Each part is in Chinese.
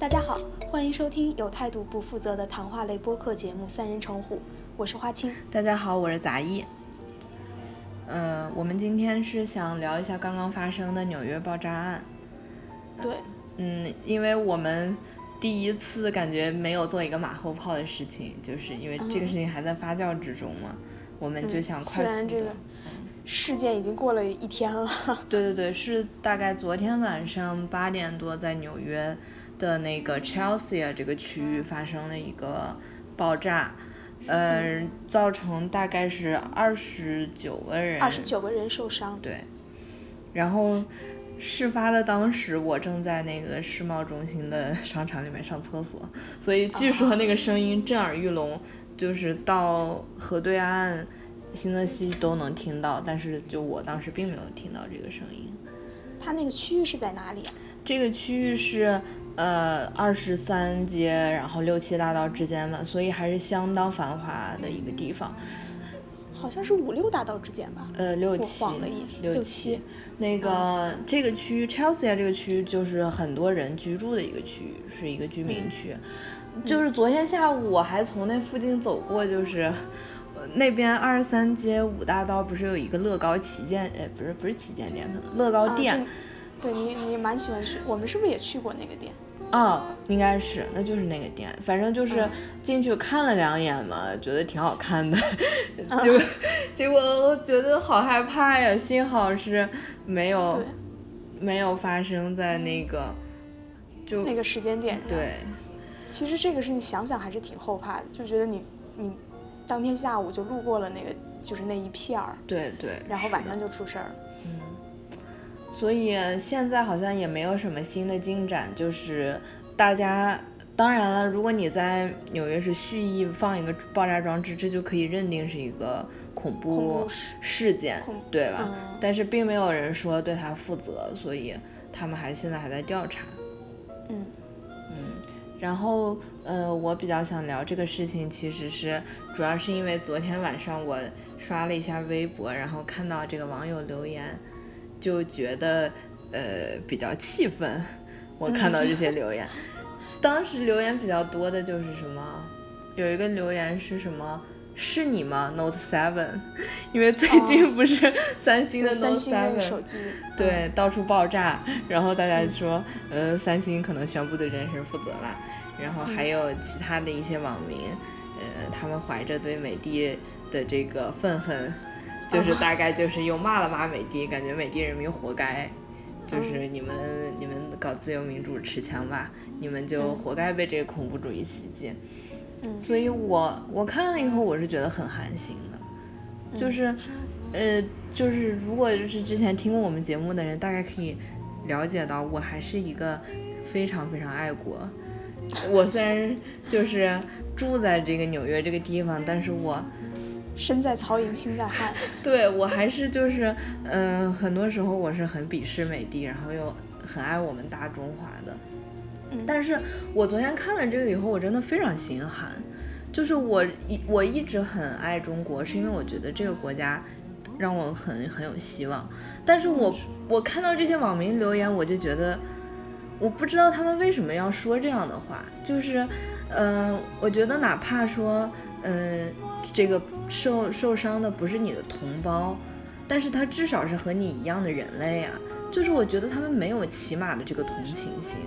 大家好，欢迎收听有态度不负责的谈话类播客节目《三人成虎》，我是花青。大家好，我是杂艺。嗯，我们今天是想聊一下刚刚发生的纽约爆炸案。对，嗯，因为我们第一次感觉没有做一个马后炮的事情，就是因为这个事情还在发酵之中嘛，我们就想快速的。事件已经过了一天了。对对对，是大概昨天晚上八点多，在纽约的那个 Chelsea 这个区域发生了一个爆炸，呃，造成大概是二十九个人，二十九个人受伤。对。然后事发的当时，我正在那个世贸中心的商场里面上厕所，所以据说那个声音震耳欲聋，就是到河对岸。新泽西都能听到，但是就我当时并没有听到这个声音。它那个区域是在哪里啊？这个区域是呃二十三街，然后六七大道之间嘛，所以还是相当繁华的一个地方。好像是五六大道之间吧？呃，六七，六七。那个这个区域 Chelsea 这个区域就是很多人居住的一个区域，是一个居民区。就是昨天下午我还从那附近走过，就是。那边二十三街五大道不是有一个乐高旗舰？哎，不是不是旗舰店，可能乐高店。对你你蛮喜欢去，我们是不是也去过那个店？啊，应该是，那就是那个店。反正就是进去看了两眼嘛，觉得挺好看的。结果 结果我觉得好害怕呀，幸好是没有没有发生在那个就那个时间点上。对，其实这个事情想想还是挺后怕的，就觉得你你。当天下午就路过了那个，就是那一片儿。对对。然后晚上就出事儿。嗯。所以现在好像也没有什么新的进展，就是大家，当然了，如果你在纽约是蓄意放一个爆炸装置，这就可以认定是一个恐怖事件，对吧？但是并没有人说对他负责，所以他们还现在还在调查。嗯。嗯，然后。呃，我比较想聊这个事情，其实是主要是因为昨天晚上我刷了一下微博，然后看到这个网友留言，就觉得呃比较气愤。我看到这些留言，当时留言比较多的就是什么，有一个留言是什么？是你吗？Note Seven？因为最近不是三星的 Note Seven 手机对到处爆炸，然后大家说，呃，三星可能宣布对这件事负责了。然后还有其他的一些网民，呃，他们怀着对美的的这个愤恨，就是大概就是又骂了骂美帝，感觉美帝人民活该，就是你们你们搞自由民主持枪吧，你们就活该被这个恐怖主义袭击。所以我我看了以后，我是觉得很寒心的，就是，呃，就是如果就是之前听过我们节目的人，大概可以了解到，我还是一个非常非常爱国。我虽然就是住在这个纽约这个地方，但是我身在曹营心在汉。对我还是就是，嗯，很多时候我是很鄙视美的，然后又很爱我们大中华的。但是我昨天看了这个以后，我真的非常心寒。就是我一我一直很爱中国，是因为我觉得这个国家让我很很有希望。但是我我看到这些网民留言，我就觉得。我不知道他们为什么要说这样的话，就是，嗯，我觉得哪怕说，嗯，这个受受伤的不是你的同胞，但是他至少是和你一样的人类呀。就是我觉得他们没有起码的这个同情心，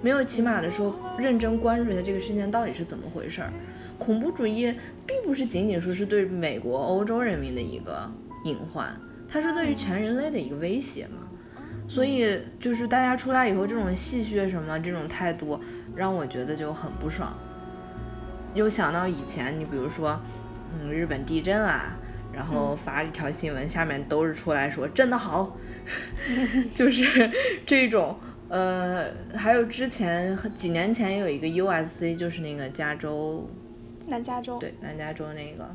没有起码的说认真关注一下这个事件到底是怎么回事儿。恐怖主义并不是仅仅说是对美国、欧洲人民的一个隐患，它是对于全人类的一个威胁嘛。所以就是大家出来以后这种戏谑什么这种态度，让我觉得就很不爽。又想到以前，你比如说，嗯，日本地震啊，然后发一条新闻，下面都是出来说震得好，就是这种。呃，还有之前几年前有一个 USC，就是那个加州，南加州，对，南加州那个。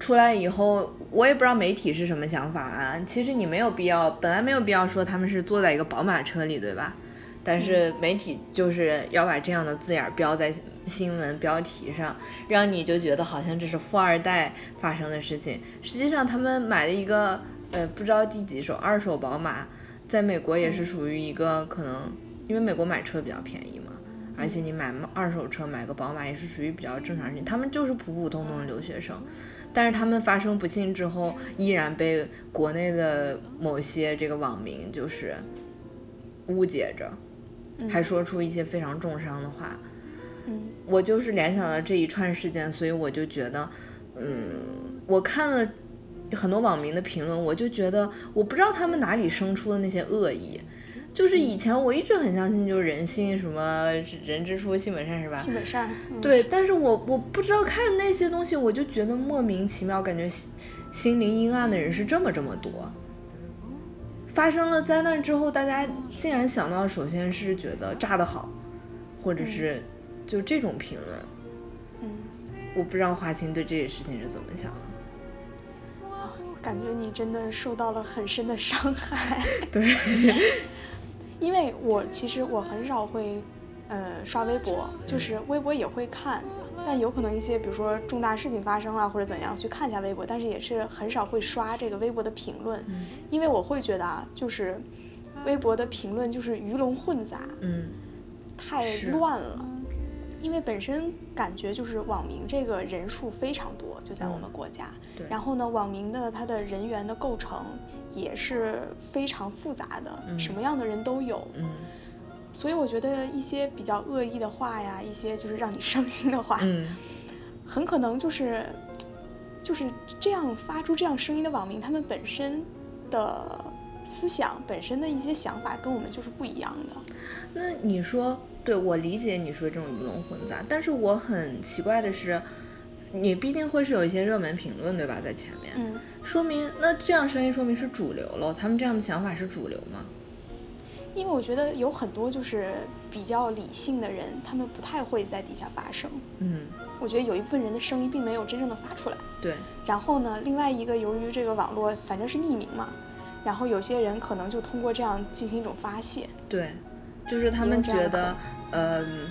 出来以后，我也不知道媒体是什么想法啊。其实你没有必要，本来没有必要说他们是坐在一个宝马车里，对吧？但是媒体就是要把这样的字眼标在新闻标题上，让你就觉得好像这是富二代发生的事情。实际上，他们买了一个呃不知道第几手二手宝马，在美国也是属于一个可能因为美国买车比较便宜嘛，而且你买二手车买个宝马也是属于比较正常事情。他们就是普普通通的留学生，但是他们发生不幸之后，依然被国内的某些这个网民就是误解着，还说出一些非常重伤的话。嗯，我就是联想到这一串事件，所以我就觉得，嗯，我看了很多网民的评论，我就觉得我不知道他们哪里生出的那些恶意。就是以前我一直很相信，就是人性什么人之初性本善是吧？性本善。对，但是我我不知道看那些东西，我就觉得莫名其妙，感觉心灵阴暗的人是这么这么多。发生了灾难之后，大家竟然想到，首先是觉得炸得好，或者是就这种评论。嗯。我不知道华清对这些事情是怎么想的。啊，感觉你真的受到了很深的伤害。对。因为我其实我很少会，呃，刷微博，就是微博也会看，但有可能一些比如说重大事情发生了或者怎样去看一下微博，但是也是很少会刷这个微博的评论，因为我会觉得啊，就是微博的评论就是鱼龙混杂，嗯，太乱了，因为本身感觉就是网民这个人数非常多，就在我们国家，然后呢，网民的他的人员的构成。也是非常复杂的，什么样的人都有。嗯，所以我觉得一些比较恶意的话呀，一些就是让你伤心的话，嗯，很可能就是就是这样发出这样声音的网民，他们本身的思想本身的一些想法跟我们就是不一样的。那你说，对我理解你说这种鱼龙混杂，但是我很奇怪的是，你毕竟会是有一些热门评论，对吧，在前面。嗯。说明那这样声音说明是主流了，他们这样的想法是主流吗？因为我觉得有很多就是比较理性的人，他们不太会在底下发声。嗯，我觉得有一部分人的声音并没有真正的发出来。对。然后呢，另外一个由于这个网络反正是匿名嘛，然后有些人可能就通过这样进行一种发泄。对，就是他们觉得，嗯。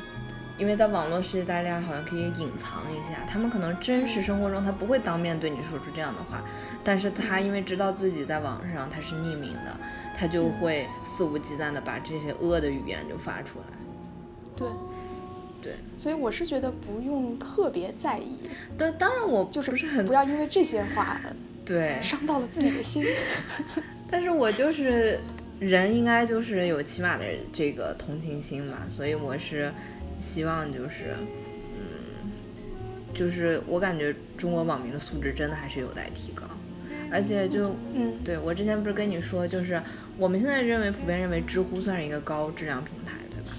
因为在网络世界，大家好像可以隐藏一下，他们可能真实生活中他不会当面对你说出这样的话，但是他因为知道自己在网上他是匿名的，他就会肆无忌惮的把这些恶的语言就发出来。对，对，所以我是觉得不用特别在意。但当然我就是不是很不要因为这些话，对，伤到了自己的心。但是我就是人应该就是有起码的这个同情心嘛，所以我是。希望就是，嗯，就是我感觉中国网民的素质真的还是有待提高，而且就，嗯，对我之前不是跟你说，就是我们现在认为普遍认为知乎算是一个高质量平台，对吧？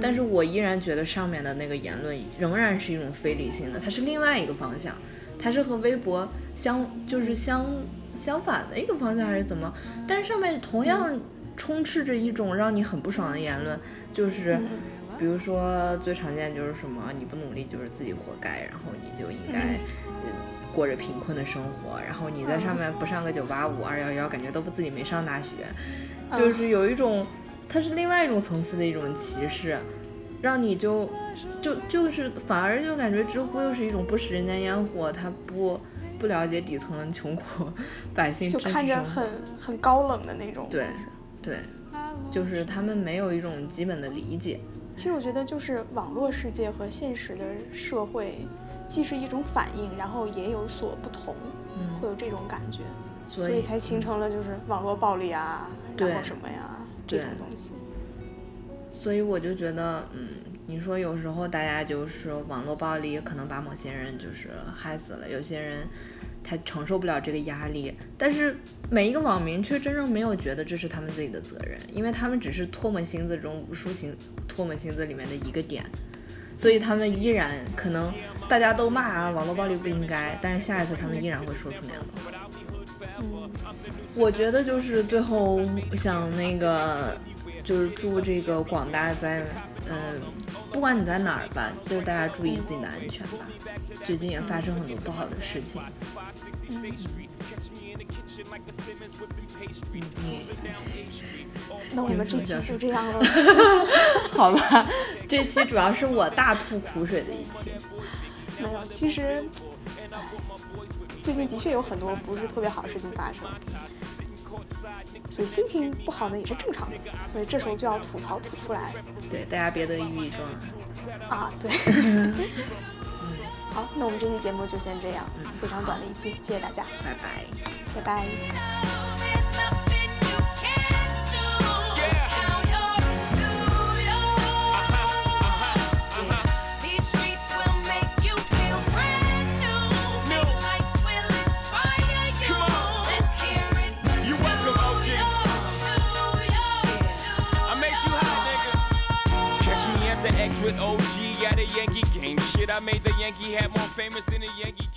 但是我依然觉得上面的那个言论仍然是一种非理性的，它是另外一个方向，它是和微博相就是相相反的一个方向还是怎么？但是上面同样充斥着一种让你很不爽的言论，就是。比如说最常见就是什么你不努力就是自己活该，然后你就应该过着贫困的生活，然后你在上面不上个九八五二幺幺，感觉都不自己没上大学，就是有一种它是另外一种层次的一种歧视，让你就就就是反而就感觉知乎又是一种不食人间烟火，他不不了解底层穷苦百姓，就看着很很高冷的那种，对对，就是他们没有一种基本的理解。其实我觉得，就是网络世界和现实的社会，既是一种反应，然后也有所不同，会有这种感觉，所以才形成了就是网络暴力啊，然后什么呀这种东西。所以我就觉得，嗯，你说有时候大家就是网络暴力可能把某些人就是害死了，有些人。他承受不了这个压力，但是每一个网民却真正没有觉得这是他们自己的责任，因为他们只是唾沫星子中无数星唾沫星子里面的一个点，所以他们依然可能大家都骂啊网络暴力不应该，但是下一次他们依然会说出那样的话。嗯，我觉得就是最后想那个就是祝这个广大在。嗯，不管你在哪儿吧，就大家注意自己的安全吧。最近也发生很多不好的事情。嗯，那我们这期就这样了。好吧，这期主要是我大吐苦水的一期。没有，其实最近的确有很多不是特别好的事情发生。所以心情不好呢也是正常的，所以这时候就要吐槽吐出来。对，大家别得抑郁症啊。对。好，那我们这期节目就先这样，非常短的一期，谢谢大家，拜拜，拜拜。A Yankee game. Shit, I made the Yankee hat more famous than the Yankee.